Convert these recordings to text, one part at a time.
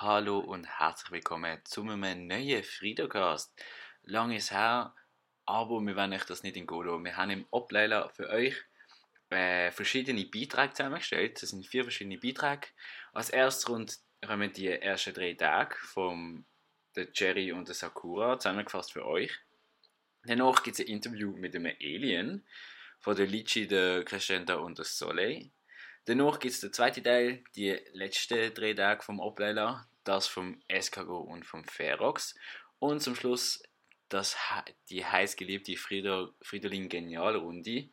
Hallo und herzlich willkommen zu einem neuen Friedocast. Lang ist her, aber wir werden euch das nicht in Golo. Wir haben im Obleiler für euch äh, verschiedene Beiträge zusammengestellt. Das sind vier verschiedene Beiträge. Als erstes rund kommen die ersten drei Tage von der Jerry und der Sakura zusammengefasst für euch. Danach gibt es ein Interview mit einem Alien von der Lichi, der Crescenta und der Soleil. Danach gibt es den zweiten Teil, die letzten drei Tage vom Obleiler, das vom Escargot und vom Ferox. Und zum Schluss das, die heiß geliebte Frieder, Fridolin Genialrunde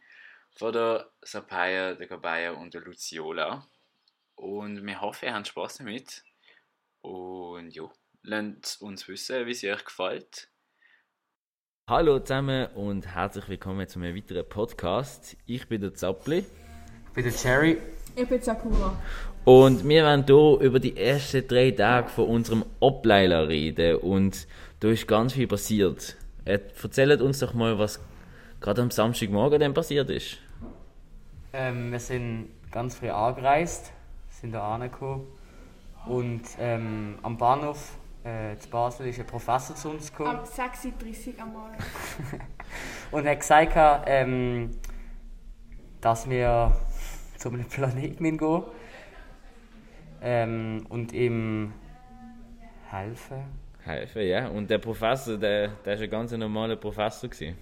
von der Sapaya, der Gabaya und der Luciola. Und wir hoffen, ihr habt Spaß damit. Und ja, lasst uns wissen, wie es euch gefällt. Hallo zusammen und herzlich willkommen zu einem weiteren Podcast. Ich bin der Zappli. Ich bin der Cherry. Ich bin Sakura. Und wir werden hier über die ersten drei Tage von unserem Obleiler reden. Und da ist ganz viel passiert. Erzählt uns doch mal, was gerade am Samstagmorgen denn passiert ist. Ähm, wir sind ganz früh angereist, sind da angekommen. Und ähm, am Bahnhof äh, zu Basel ist ein Professor zu uns gekommen. Am 6.30 Uhr am Morgen. und hat gesagt, ähm, dass wir zu einem Planeten gehen ähm, und ihm helfen. Helfen, ja. Und der Professor, der, der ist ein ganz normaler Professor. Gewesen.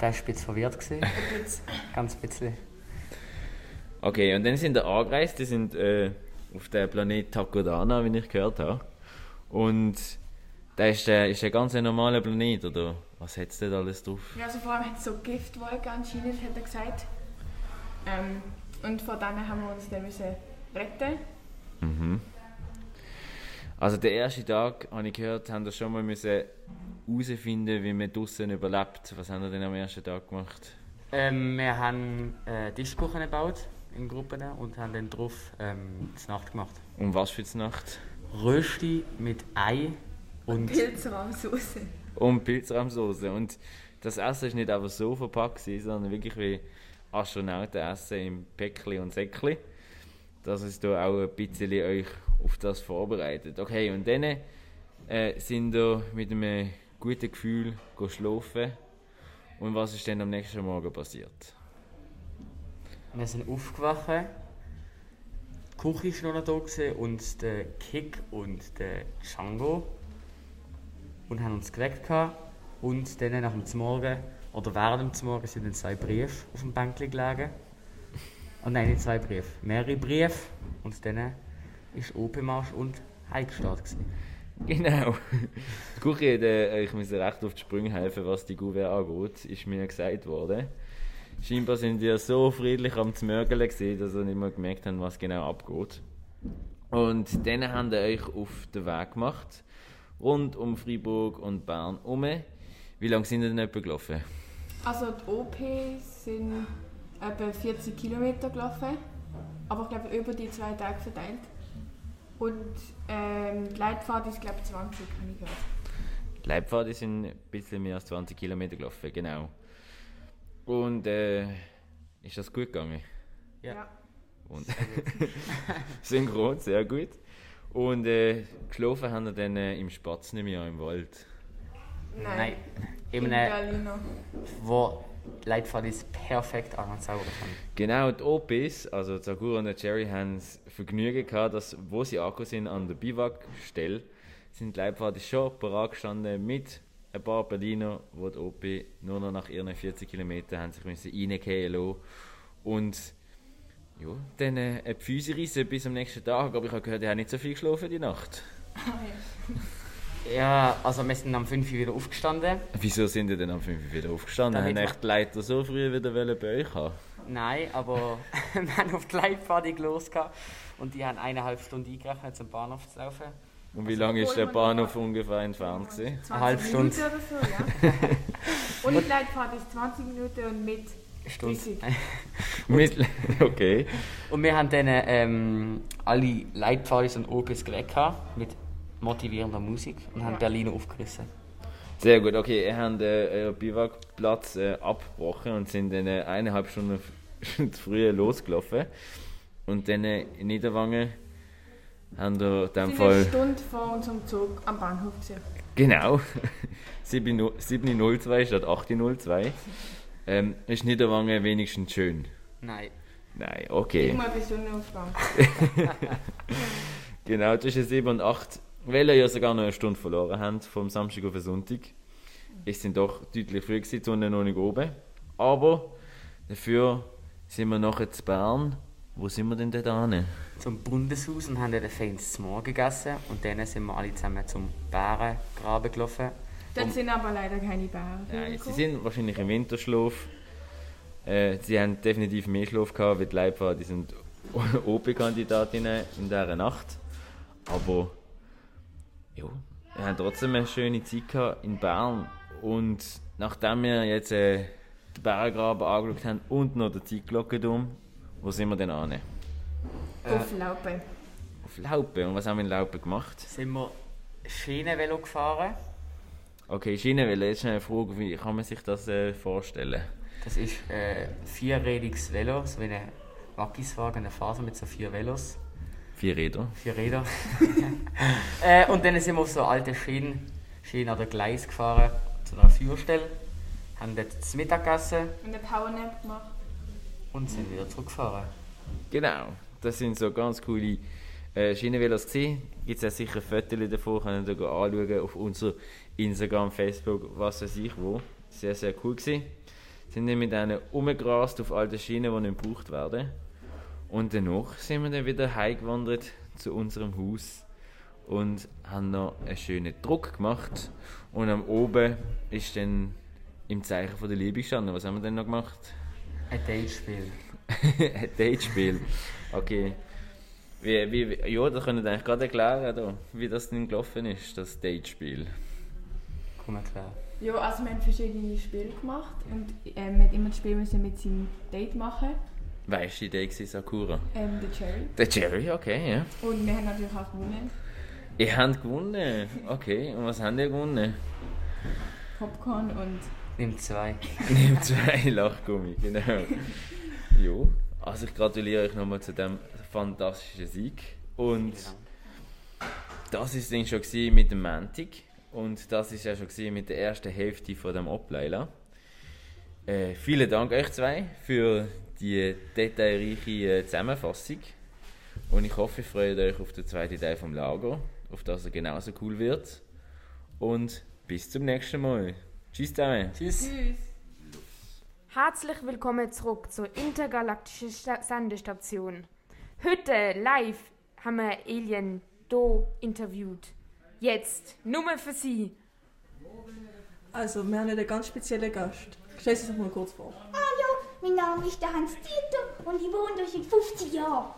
Der war ein bisschen verwirrt. Gewesen. ganz ein bisschen. Okay, und dann sind wir angereist, die sind äh, auf dem Planet Takodana, wie ich gehört habe. Und der ist, der ist ein ganz normaler Planet, oder was hat es denn alles drauf? Ja, also vor allem hat es so Giftwolken anscheinend, hat er gesagt. Ähm, und von denen haben wir uns dann müssen retten. Mhm. Also der erste Tag, habe ich gehört, haben wir schon mal müssen herausfinden, wie man draußen überlebt. Was haben wir denn am ersten Tag gemacht? Ähm, wir haben äh, Tischkuchen gebaut in Gruppen und haben dann drauf ähm, die Nacht gemacht. Und was für die Nacht? Rösti mit Ei und. Und Pilzrahmsoße. Und das Essen ist nicht einfach so verpackt, sondern wirklich wie Astronauten essen im Päckli und Säckli. Dass es da auch ein bisschen euch auf das vorbereitet. Okay, und dann äh, sind wir mit einem guten Gefühl schlafen. Und was ist dann am nächsten Morgen passiert? Wir sind aufgewacht. Die Küche war noch da und der Kick und der Django. Und haben uns geweckt. Und dann nach dem Morgen, oder während dem Morgen, sind dann zwei Briefe auf dem Bänkchen gelegen. Und nein, nicht zwei Briefe, mehrere Briefe. Und dann ist OP-Marsch und Heimgestart. Genau. Die Küche hat, äh, ich muss recht auf die Sprünge helfen, was die Gouverne angeht, ist mir gesagt worden. Scheinbar sind die so friedlich am Zmörgeln dass sie nicht mehr gemerkt haben, was genau abgeht. Und dann haben sie euch auf den Weg gemacht, rund um Freiburg und Bern herum. Wie lange sind ihr denn etwa gelaufen? Also die OP sind etwa 40 Kilometer gelaufen, aber ich glaube über die zwei Tage verteilt. Und ähm, die Leitfahrt ist glaube ich 20, habe ich gehört. Die Leitfahrt sind ein bisschen mehr als 20 Kilometer gelaufen, genau. Und äh, ist das gut gegangen? Ja. Ja. Und Synchron, sehr gut. Und äh, geschlafen haben wir dann äh, im Spatz nicht mehr im Wald. Nein. In In einem, Berliner. wo die Leitfahrt ist perfekt angezaubert haben. Genau, die OPs, also Zagura und der Jerry, haben das Vergnügen gehabt, dass, wo sie angekommen sind an der Biwakstelle, sind die Leitfahrt schon parat gestanden mit ein paar Berliner, die die OP nur noch nach ihren 40 Kilometern haben sich müssen reingehen lassen. Und ja, dann äh, eine Füße rissen bis am nächsten Tag, aber ich habe gehört, ihr habt nicht so viel geschlafen die Nacht. Ja, also wir sind am 5 Uhr wieder aufgestanden. Wieso sind ihr denn am 5 Uhr wieder aufgestanden? Damit Haben echt die Leiter so früh wieder wollen bei euch haben? Nein, aber wir haben auf die Leitfahrt los und die haben eineinhalb Stunden eingerechnet, zum Bahnhof zu laufen. Und wie Also, lange ist der man Bahnhof ungefähr entfernt gewesen? 20 Eine halbe Minuten Stunde. oder so, ja. und die Leitfahrt ist 20 Minuten und mit Stunde. 30. Mit, okay. Und wir haben dann ähm, alle Leitpfadis und OPs geweckt gehabt, mit motivierender Musik und haben. Berlin aufgerissen. Sehr gut, okay. Ihr habt äh, euren Biwakplatz äh, abgebrochen und sind dann äh, eineinhalb Stunden zu früh losgelaufen. Und dann äh, in Niederwangen haben wir in Wir dem Fall... eine Stunde vor unserem Zug am Bahnhof gewesen. Genau. 7.02 statt 8.02. Ähm, ist Niederwangen wenigstens schön? Nein. Nein, okay. Immer bis Sonnenaufgang. Genau, zwischen 7 und 8, weil ihr ja sogar noch eine Stunde verloren habt, vom Samstag auf den Sonntag. Es sind doch deutlich früh gewesen, die Sonne noch nicht oben. Aber dafür sind wir nachher zu Bern. Wo sind wir denn da hin? Zum Bundeshaus und haben dort feines zu Morgen gegessen. Und dann sind wir alle zusammen zum Bärengraben gelaufen. Dort sind aber leider keine Bären. Nein, sie sind wahrscheinlich im Winterschlaf. Äh, sie haben definitiv mehr Schlaf gehabt, weil die Leibfahrer, die sind OP-Kandidatinnen in dieser Nacht. Aber ja, wir haben trotzdem eine schöne Zeit gehabt in Bern. Und nachdem wir jetzt äh, den Berggraben angeschaut haben und noch den Zeitglockenturm, wo sind wir denn an? Auf Laupe. Auf Laupe. Und was haben wir in Laupe gemacht? Sind wir Schienenvelo gefahren. Okay, Schienenwelle, jetzt eine Frage, wie kann man sich das äh, vorstellen? Das ist äh, ein vierrädiges Velo, so wie ein Wackiswagen, eine Faser mit so vier Velos. Vier Räder. Vier Räder. äh, und dann sind wir auf so alte Schienen, Schienen oder Gleis gefahren, zu einer Führstelle, haben dort das Mittag gegessen Und eine Powernap gemacht. und sind wieder zurückgefahren. Genau, das sind so ganz coole äh, Schienenvelos gesehen. Gibt es ja sicher Fotos davon, könnt ihr da anschauen auf unser Instagram, Facebook, was weiß ich wo. Sehr, sehr cool gewesen. Sind dann mit denen umgerast auf alte Schienen, die nicht gebraucht werden. Und danach sind wir dann wieder heimgewandert zu unserem Haus und haben noch einen schönen Druck gemacht. Und am oben ist dann im Zeichen von der Liebe gestanden. Was haben wir denn noch gemacht? Ein Datespiel. ein Datespiel. Okay. Wie, wie, wie- ja, das könnt ihr eigentlich gerade erklären, da, wie das denn gelaufen ist, das Datespiel. Komm klar. Ja, also wir haben verschiedene Spiele gemacht und ähm, man hat immer das Spiel müssen mit seinem Date machen, Weißt du, die Idee war Sakura? ähm, der Cherry. Der Jerry, okay, ja. Und wir haben natürlich auch gewonnen. Ihr habt gewonnen. Okay, und was habt ihr gewonnen? Popcorn und Nimm zwei. Nehmt zwei Lachgummi, genau. jo, also ich gratuliere euch nochmal zu dem fantastischen Sieg. Und das ist dann schon gewesen mit dem Mantic und das ist ja schon gewesen mit der ersten Hälfte von dem Ableila. Äh, vielen Dank euch zwei für die detailreiche äh, Zusammenfassung und ich hoffe, ihr freut euch auf den zweiten Teil vom Lager, auf das er genauso cool wird und bis zum nächsten Mal. Tschüss zusammen. Tschüss. Tschüss. Herzlich willkommen zurück zur intergalaktischen Sta Sendestation. Heute live haben wir Alien Do interviewt. Jetzt Nummer für Sie. Also, wir haben einen ganz speziellen Gast. Stell dich doch mal kurz vor. Hallo, mein Name ist der Hans Dieter und ich wohne hier seit 50 Jahren.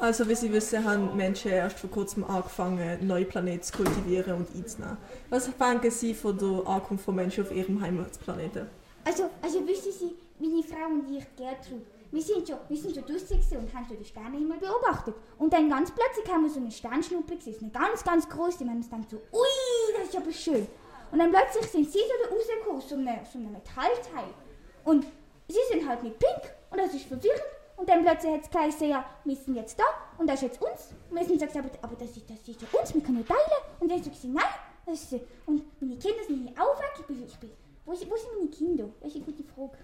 Also, wie Sie wissen, haben Menschen erst vor kurzem angefangen, neue Planeten zu kultivieren und einzunehmen. Was denken Sie von der Ankunft von Menschen auf Ihrem Heimatplaneten? Also, also wissen Sie, meine Frau und ich, Gertrud, wir sind schon, wir sind schon draussen und haben schon den Sternenhimmel beobachtet. Und dann ganz plötzlich haben wir so eine Sternschnuppe gesehen, eine ganz, ganz große. Wir haben uns gedacht so, ui, das ist aber schön. Und dann plötzlich sind sie so rausgekommen, so eine, so eine Metallteil. Und sie sind halt nicht pink und das ist verwirrend. Und dann plötzlich hat es geheißen, ja, wir sind jetzt da und das ist jetzt uns. Und wir sind so gesagt, aber, aber das, ist, das ist ja uns, wir können ja teilen. Und dann sie gesagt, nein. Das ist, und meine Kinder sind hier auch weg. Ich bin, ich bin, wo, sind- wo sind meine Kinder? Das ist eine gute Frage.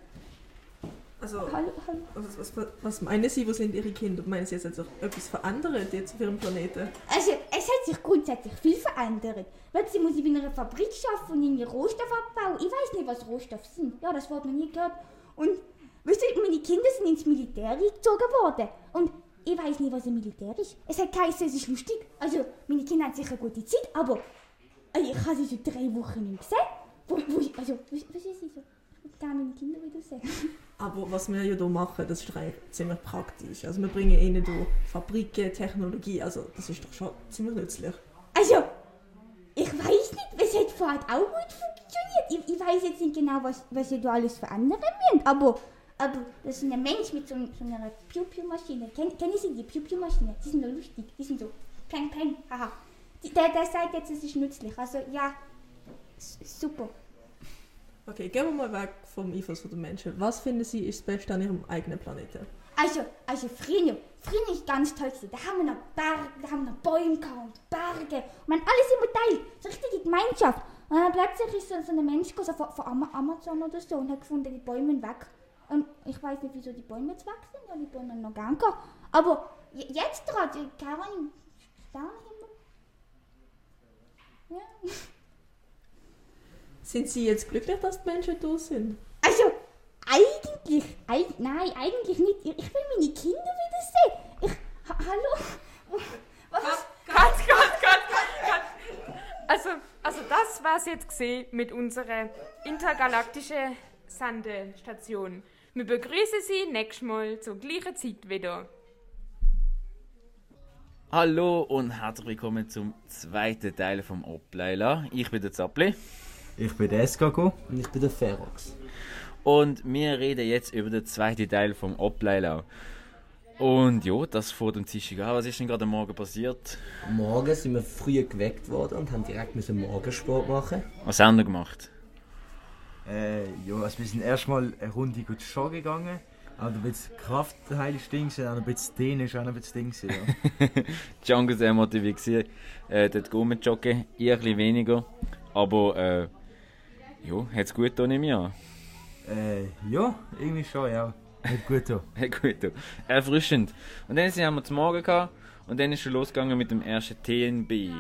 Also, Hallo, hallo. was, was, was meinen Sie, wo sind Ihre Kinder? Meinen Sie, jetzt hat sich etwas verändert jetzt auf Ihrem Planeten? Also, es hat sich grundsätzlich viel verändert. Plötzlich muss ich in einer Fabrik arbeiten und irgendwie Rohstoff abbauen. Ich weiß nicht, was Rohstoffe sind. Ja, das Wort noch nie gehört. Und, weißt du, meine Kinder sind ins Militär eingezogen worden. Und ich weiß nicht, was ein Militär ist. Es hat geheißen, es ist lustig. Also, meine Kinder haben sicher eine gute Zeit, aber ich habe sie schon drei Wochen nicht gesehen. Wo, wo, also, was, was ist sie so? Gerne meine Kinder wieder sehen. Aber was wir ja hier machen, das ist doch ziemlich praktisch. Also, wir bringen Ihnen hier Fabriken, Technologie, also das ist doch schon ziemlich nützlich. Also, ich weiß nicht, es hat vorher auch gut funktioniert. Ich, ich weiß jetzt nicht genau, was, was ihr da alles verändern müsst, aber, aber das ist ein Mensch mit so, so einer Piu-Piu-Maschine. Ken, kennen Sie die Piu-Piu-Maschine? Die sind so lustig, die sind so peng, peng, haha. Der, der sagt jetzt, es ist nützlich, also ja, super. Okay, gehen wir mal weg vom Einfluss der Menschen. Was finden Sie ist das Beste an Ihrem eigenen Planeten? Also, also früher, früher ist ganz toll. Da haben wir noch Berge, da haben wir noch Bäume gehabt und Berge. Und haben alles immer teilt. So richtige Gemeinschaft. Und dann plötzlich ist so, ein Mensch so von, von Ama- Amazon oder so und hat gefunden, die Bäume weg. Und ich weiß nicht, wieso die Bäume jetzt weg sind, weil die Bäume noch gern gehabt. Aber je- jetzt gerade, keine Ahnung, Sternenhimmel. Ja. Sind Sie jetzt glücklich, dass die Menschen da sind? Also, eigentlich, eig, nein, eigentlich nicht. Ich will meine Kinder wiedersehen. Ich, ha, hallo? Was? Cut, cut, cut, cut. Also, also das war's jetzt gesehen mit unserer intergalaktischen Sandestation. Wir begrüßen Sie nächstes Mal zur gleichen Zeit wieder. Hallo und herzlich willkommen zum zweiten Teil vom Obleila. Ich bin der Zappli Ich bin der SKG. Und ich bin der Ferox. und wir reden jetzt über den zweiten Teil vom Obleila. Und ja, das vor dem Tisch an. Was ist denn gerade am Morgen passiert? Morgen sind wir früh geweckt worden und haben direkt müssen Morgensport machen. Was haben wir gemacht? Äh, ja, also wir sind erstmal eine Runde gut joggen gegangen. Aber ein bisschen Kraft heilig Ding, und auch ein bisschen Dehnen ist auch ein bisschen Ding. gewesen, Ja. Django sehr motiviert äh, dort gehen joggen. Ich ein bisschen weniger. Aber, äh, ja, hat's gut da nehme ich an. äh, ja, irgendwie schon, ja. Hat gut da. Hey, gut, du. Erfrischend. Und dann haben wir zum Morgen gehabt und dann ist schon losgegangen mit dem ersten TNB.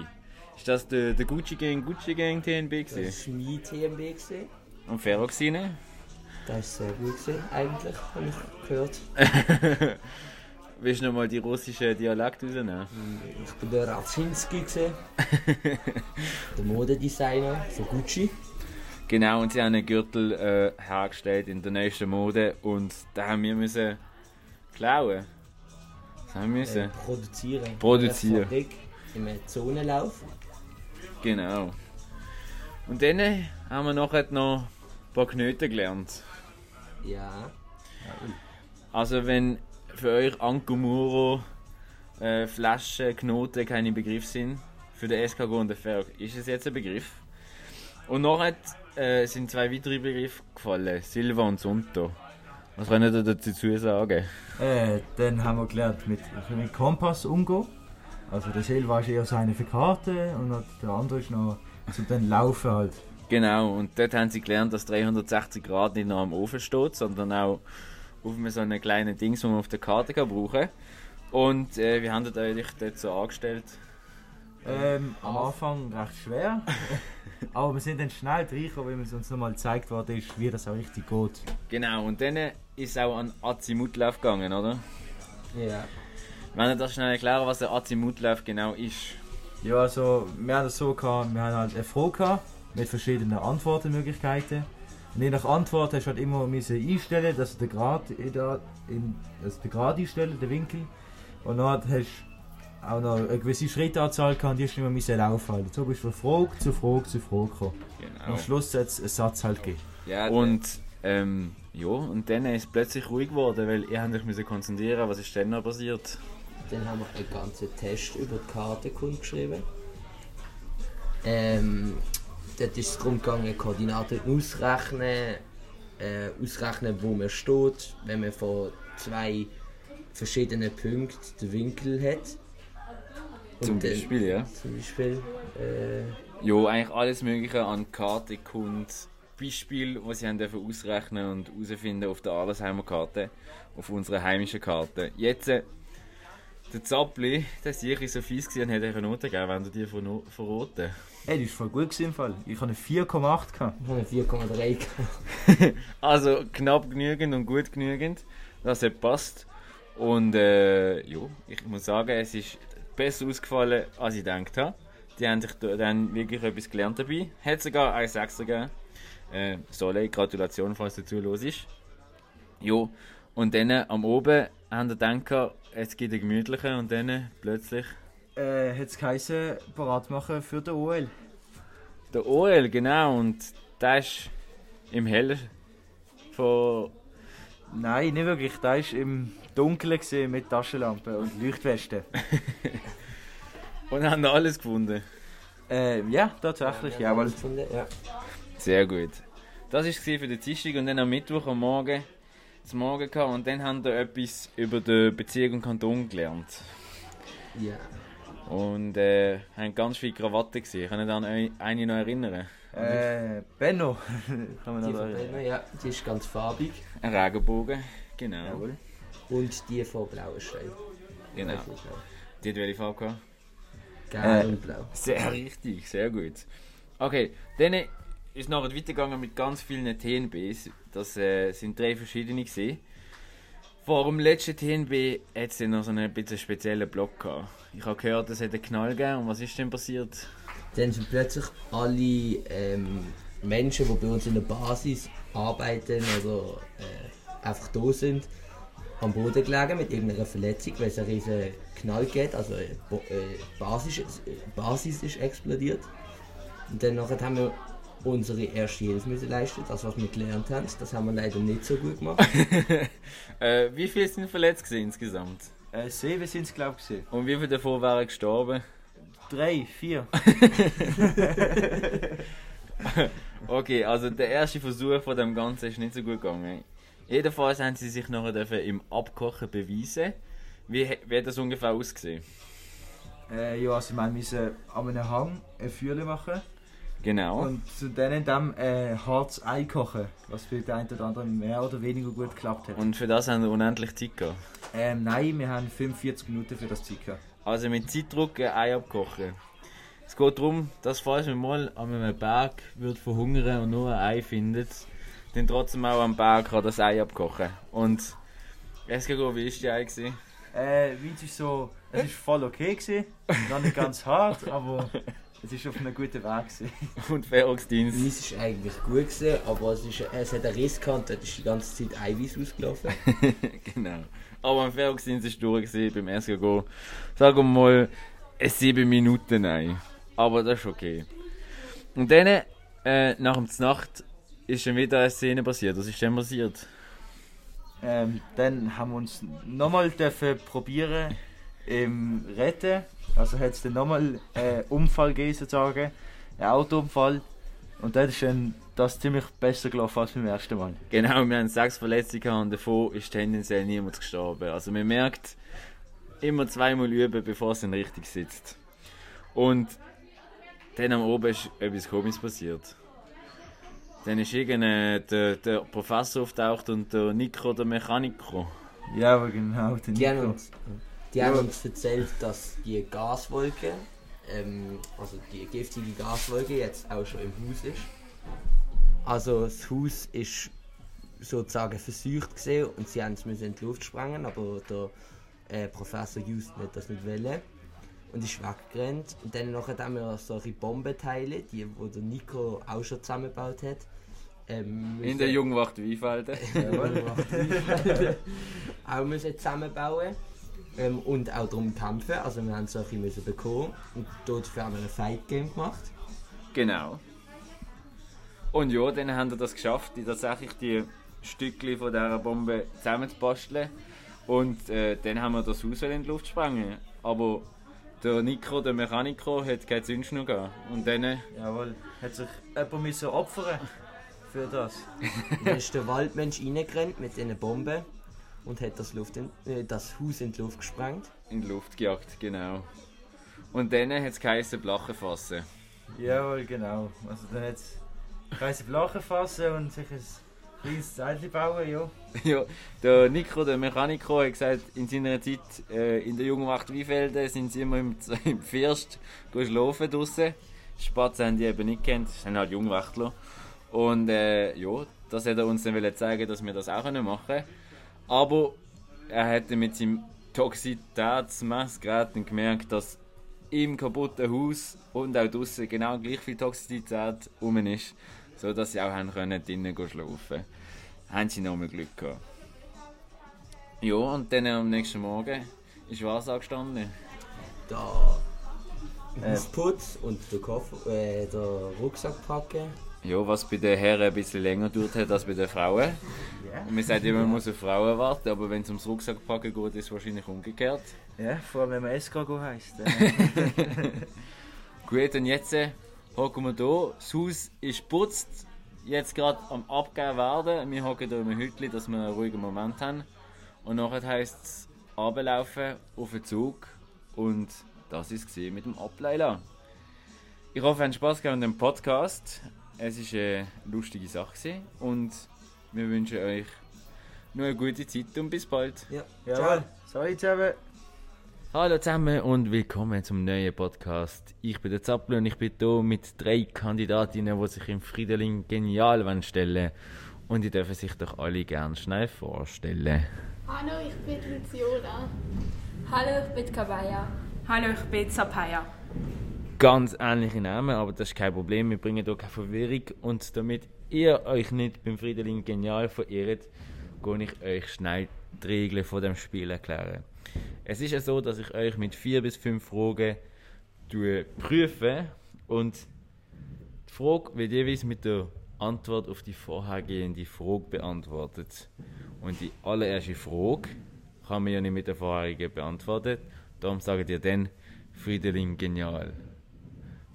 Ist das der, der Gucci Gang, Gucci Gang TNB Das gewesen? war mein TMB. Gewesen. Und Ferroxine? Das ist sehr gut, gewesen, eigentlich, habe ich gehört. Willst du noch mal die russische Dialekt rausnehmen? Ich bin der gewesen. der Modedesigner von Gucci. Genau, und sie haben einen Gürtel äh, hergestellt in der neuesten Mode und da haben wir müssen klauen. Das haben wir Äh, müssen. produzieren. Produzieren. Fabrik, Im Zonenlauf. Genau. Und dann äh, haben wir nachher noch ein paar Knöte gelernt. Ja. Also wenn für euch Ankomuro äh, Flaschen, Knoten keine Begriff sind, für den SKG und den Ferg ist es jetzt ein Begriff. Und nachher äh, sind zwei weitere Begriffe gefallen, Silva und Sunto. Was können ihr dazu sagen? Äh, dann haben wir gelernt, mit, mit Kompass umgehen. Also der Silva ist eher so eine für Karten und der andere ist noch zum dann Laufen halt. Genau, und dort haben sie gelernt, dass 360 Grad nicht nur am Ofen steht, sondern auch auf so einem kleinen Dings, das man auf der Karte kann brauchen Und äh, wie habt ihr euch dort so angestellt? Ähm, am Anfang recht schwer. Aber wir sind dann schnell reingekommen, weil es uns nochmal gezeigt worden ist, wie das auch richtig geht. Genau, und dann ist es auch an Azimutlauf gegangen, oder? Ja. Wenn ihr das schnell erklären, was der Azimutlauf genau ist. Ja, also wir haben das so gehabt, wir haben halt eine Frage gehabt, mit verschiedenen Antwortmöglichkeiten. Und je nach Antwort hast du halt immer müssen einstellen, dass du den Grad, in der, in, dass du den Grad einstellen, den Winkel. Und dann hast du auch noch eine gewisse Schrittanzahl gehabt, und die du immer müssen laufen. Halt. So bist du von Frage zu Frage zu Frage gekommen. Genau. am Schluss hat es einen Satz halt gegeben. Ja, und ähm, ja, und dann ist es plötzlich ruhig geworden, weil ihr habt euch konzentrieren, was ist denn noch passiert? Dann haben wir einen ganzen Test über die Kartenkunde geschrieben. Ähm, dort ist es darum gegangen, Koordinaten ausrechnen, äh, ausrechnen, wo man steht, wenn man von zwei verschiedenen Punkten den Winkel hat. Zum dann- Beispiel, ja. Zum Beispiel. Äh, Ja, eigentlich alles Mögliche an Kartenkunde. Beispiel, was sie haben dürfen ausrechnen und herausfinden auf der Adelsheimer Karte, auf unserer heimischen Karte. Jetzt, äh, der Zappli, der ist sicher so fies gewesen und hat euch eine Note gegeben, wenn du die verno- verroten. Ey, das ist voll gut im Fall. Ich habe eine 4,8 gehabt. ich habe eine 4,3 gehabt. Also knapp genügend und gut genügend, dass er passt. Und äh, ja, ich muss sagen, es ist besser ausgefallen, als ich gedacht habe. Die haben sich da dann wirklich etwas gelernt dabei. Hat sogar ein Sechser gegeben. Äh, Soleil, Gratulation, falls du zuhörst. Jo, und dann äh, am Oben haben wir gedacht, es gibt einen gemütlichen und dann äh, plötzlich Äh, hat es geheißen, parat machen für den OL. der OL, genau. Und der ist im Hellen von Nein, nicht wirklich. Da war im Dunkeln gewesen mit Taschenlampe und Leuchtwesten. und haben alles gefunden. äh, ja, tatsächlich, haben jawohl. alles gefunden, ja. Sehr gut. Das war für den Dienstag und dann am Mittwoch am Morgen zum Morgen gehabt und dann haben wir etwas über die Beziehung und Kanton gelernt. Ja. Und äh, haben ganz viele Krawatten gesehen. Können an ein- eine noch erinnern? Äh, Benno. Kann man Die von. Benno, ja, die ist ganz farbig. Ein Regenbogen, genau. Jawohl. Und die von Blauenstein. genau. Die hat welche Farbe gehabt? Gelb Äh, und blau. Sehr richtig, sehr gut. Okay, dann ist es nachher weitergegangen mit ganz vielen TNBs. Das äh, sind drei verschiedene gesehen. Vor dem letzten TNB hat es noch so einen bisschen speziellen Block gehabt. Ich habe gehört, es hat einen Knall gegeben. Und was ist denn passiert? Dann sind plötzlich alle ähm, Menschen, die bei uns in der Basis arbeiten oder äh, einfach da sind, am Boden gelegen mit irgendeiner Verletzung, weil es einen riesen Knall geht, also äh, äh, Basis, ist- äh, Basis ist explodiert. Und dann nachher haben wir unsere erste Hilfe müssen leisten, das was wir gelernt haben, das haben wir leider nicht so gut gemacht. Äh, wie viele sind verletzt gewesen insgesamt? Äh, sieben sind es, glaube ich. Und wie viele davon wären gestorben? Drei, vier. Okay, also der erste Versuch von dem Ganzen ist nicht so gut gegangen. Jedenfalls haben sie sich nachher dürfen im Abkochen beweisen. Wie, wie hat das ungefähr ausgesehen? Äh, ja, also wir müssen an einem Hang ein Feuer machen Genau. und zu denen dann äh, hartes Ei kochen, was für den einen oder anderen mehr oder weniger gut geklappt hat. Und für das haben wir unendlich Zeit gehabt. Ähm, nein, wir haben 45 Minuten für das Zeit gehabt. Also mit Zeitdruck ein Ei abkochen. Es geht darum, dass falls man mal an einem Berg wird verhungern und nur ein Ei findet, dann trotzdem auch am Berg kann das Ei abkochen. Und Escargot, wie ist die Ei gewesen? Äh, wie ist so, es ist voll okay gewesen, noch nicht ganz hart, aber es ist auf einem guten Weg gewesen. Und Ferroxdienst. Meins ist eigentlich gut gewesen, aber es, ist, es hat einen Riss gehabt dort ist die ganze Zeit Eiweiß ausgelaufen. genau. Aber am Ferroxdienst ist durch gewesen, beim Escargot. Sagen wir mal, 7 Minuten Ei. Aber das ist okay. Und dann, äh, nach der Nacht, ist dann wieder eine Szene passiert. Was ist denn passiert? Ähm, dann haben wir uns nochmal probieren im Retten. Also hat es dann nochmal einen Unfall gegeben sozusagen, einen Autounfall. Und dann ist dann das ziemlich besser gelaufen als beim ersten Mal. Genau, wir haben sechs Verletzungen gehabt und davon ist tendenziell niemand gestorben. Also man merkt, immer zweimal üben, bevor es dann richtig sitzt. Und dann am Oben ist etwas Komisches passiert. Dann ist irgendein der, der Professor auftaucht und der Nico, der Mechaniker. Ja, aber genau, der Nico. Die haben uns erzählt, dass die Gaswolke, ähm, also die giftige Gaswolke, jetzt auch schon im Haus ist. Also das Haus ist sozusagen verseucht gesehen und sie haben es in die Luft sprengen, aber der äh, Professor Just hat das nicht wollen und ist weggerannt. Und dann nachher haben wir solche Bombenteile, die wo der Nico auch schon zusammengebaut hat. Ähm, In der Jungwacht Weinfelden. auch müssen zusammenbauen ähm, und auch darum kämpfen. Also wir haben solche müssen bekommen und haben wir ein Fight Game gemacht. Genau. Und ja, dann haben wir das geschafft, die tatsächlich die Stückchen von dieser Bombe zusammenzubasteln. Und äh, dann haben wir das Haus in die Luft gesprengt. Aber der Nico, der Mechaniker, hat keine Zündschnur gehabt. Und dann, äh, Jawohl, hat sich jemand müssen opfern für das. Dann ist der Waldmensch reingerannt mit einer Bombe und hat das, Luft in, äh, das Haus in die Luft gesprengt. in die Luft gejagt, genau. Und dann hat es geheißen, Blachen fassen. Jawohl, genau. Also dann hat es Kreise Flachen fassen und sich ein kleines Zeitchen bauen, ja. ja, der Nico, der Mechaniker, hat gesagt, in seiner Zeit äh, in der Jungwacht Weinfelden sind sie immer im, im First schlafen draussen. Spatzen haben die eben nicht kennt, das sind halt Jungwachtler. Und äh, ja, das hat er uns dann wollen zeigen, dass wir das auch machen können. Aber er dann mit seinem Toxizitätsmessgerät gemerkt, dass im kaputten Haus und auch draussen genau gleich viel Toxizität rum ist, sodass sie auch haben können drinnen schlafen haben sie nochmal Glück gehabt. Ja, und dann am nächsten Morgen ist was angestanden? Da Hausputz und der, Koffer, äh, der Rucksack packen. Ja, was bei den Herren ein bisschen länger dauert hat als bei den Frauen. Und man sagt immer, man muss auf Frauen warten, aber wenn es ums Rucksackpacken geht, ist es wahrscheinlich umgekehrt. Ja, vor allem wenn man Escargot heisst. Äh, Gut, und jetzt äh, hocken wir hier. Das Haus ist geputzt, jetzt gerade am Abgeben werden. Wir hocken hier im Hütli, dass wir einen ruhigen Moment haben. Und nachher heisst es runterlaufen auf den Zug. Und das war es mit dem Ableila. Ich hoffe, ihr habt Spass gehabt an dem Podcast. Es war eine lustige Sache. Und wir wünschen euch noch eine gute Zeit und bis bald. Ja, jawohl. Salut zusammen. Hallo zusammen und willkommen zum neuen Podcast. Ich bin der Zappel und ich bin hier mit drei Kandidatinnen, die sich im Friedeling genial wollen stellen Und die dürfen sich doch alle gern schnell vorstellen. Hallo, ich bin Luciola. Hallo, ich bin Kabaya. Hallo, ich bin Sapaya. Ganz ähnliche Namen, aber das ist kein Problem. Wir bringen hier keine Verwirrung. Und damit ihr euch nicht beim Friedeling genial verirrt, gehe ich euch schnell die Regeln von dem Spiel erklären. Es ist ja so, dass ich euch mit vier bis fünf Fragen prüfe und die Frage wird jeweils mit der Antwort auf die vorhergehende Frage beantwortet. Und die allererste Frage kann man ja nicht mit der vorherigen beantworten. Darum sagt ihr dann Friedeling genial.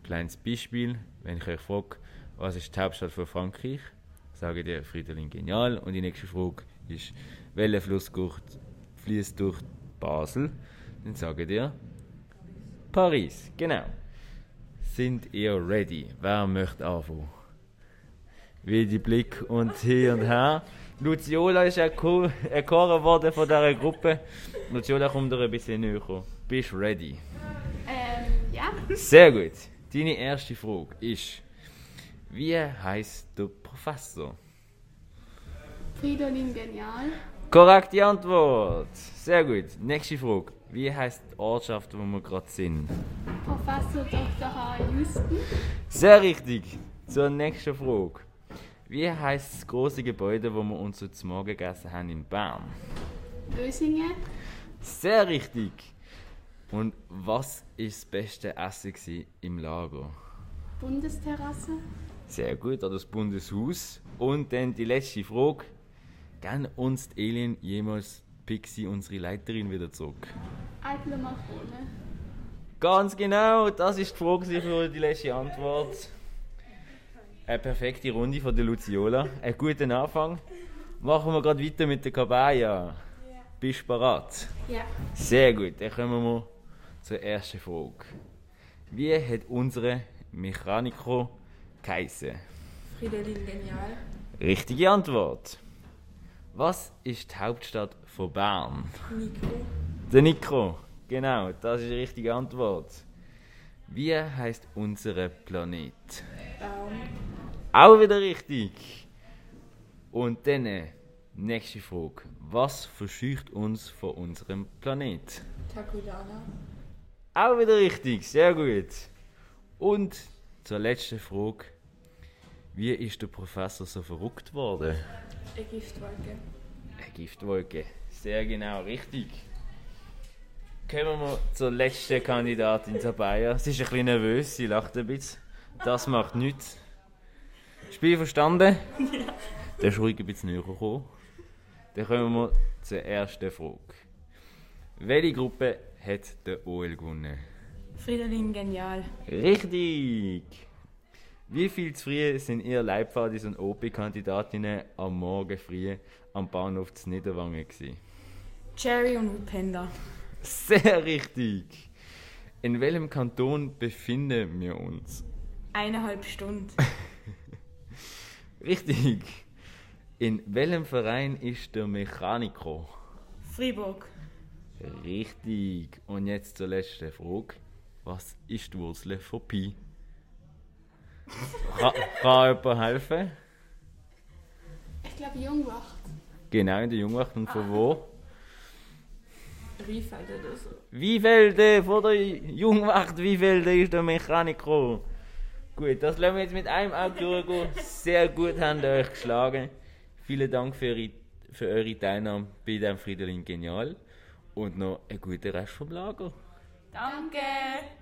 Kleines Beispiel, wenn ich euch frage, was ist die Hauptstadt von Frankreich, sagt ihr Friedeling genial. Und die nächste Frage ist, welcher Fluss fließt durch Basel? Dann sagt ihr Paris. Genau. Sind ihr ready? Wer möchte anfangen? Wie die Blick und hier und her. Luciola ist erko- erkoren worden von dieser Gruppe. Luciola kommt dir ein bisschen näher. Bist du ready? Ähm, ja. Sehr gut. Deine erste Frage ist: Wie heißt der Professor? Fridolin Genial. Korrekte Antwort. Sehr gut. Nächste Frage: Wie heißt die Ortschaft, wo wir gerade sind? Professor Dr. H. Houston. Sehr richtig. Zur nächsten Frage: Wie heißt das große Gebäude, wo wir uns zum Morgen gegessen haben in Bern? Lösingen. Sehr richtig. Und was ist das beste Essen im Lager? Bundesterrasse. Sehr gut, oder das Bundeshaus. Und dann die letzte Frage. Gern uns die Alien jemals Pixie, unsere Leiterin, wieder zurück? Eitle Makrone. Ganz genau, das ist die Frage für die letzte Antwort. Eine perfekte Runde von der Luciola. Ein guter Anfang. Machen wir gerade weiter mit der Kabaya. Bist du bereit? Ja. Sehr gut, dann kommen wir zur ersten Frage. Wie hat unsere Mechaniker geheißen? Fridolin Genial. Richtige Antwort. Was ist die Hauptstadt von Bern? Nico. Der Nico. Genau, das ist die richtige Antwort. Wie heißt unser Planet? Baum. Auch wieder richtig. Und dann äh, nächste Frage. Was verscheucht uns von unserem Planet? Takudana. Auch wieder richtig, sehr gut. Und zur letzten Frage. Wie ist der Professor so verrückt worden? Eine Giftwolke. Eine Giftwolke. Sehr genau, richtig. Kommen wir zur letzten Kandidatin Sabaya. Sie ist ein bisschen nervös, sie lacht ein bisschen. Das macht nichts. Spiel verstanden? Ja. Der ist ruhig ein bisschen näher gekommen. Dann kommen wir zur ersten Frage. Welche Gruppe hat der OL gewonnen? Fridolin Genial. Richtig! Wie viel zu früh sind ihr Leibpfadis und OP-Kandidatinnen am Morgen früh am Bahnhof zu Niederwangen gewesen? Cherry und Upenda. Sehr richtig! In welchem Kanton befinden wir uns? Eineinhalb Stunden. Richtig! In welchem Verein ist der Mechaniker? Fribourg. Richtig! Und jetzt zur letzten Frage. Was ist die Wurzel von Pi? Kann, kann jemand helfen? Ich glaube Jungwacht. Genau, in der Jungwacht und von wo? Riefeld oder so. Wievelde von der Jungwacht, Wievelde ist der Mechaniker? Gut, das lassen wir jetzt mit einem Auge durchgehen. Sehr gut habt ihr euch geschlagen. Vielen Dank für eure, für eure Teilnahme bei dem Friedelin Genial. Und noch einen guten Rest vom Lager. Danke.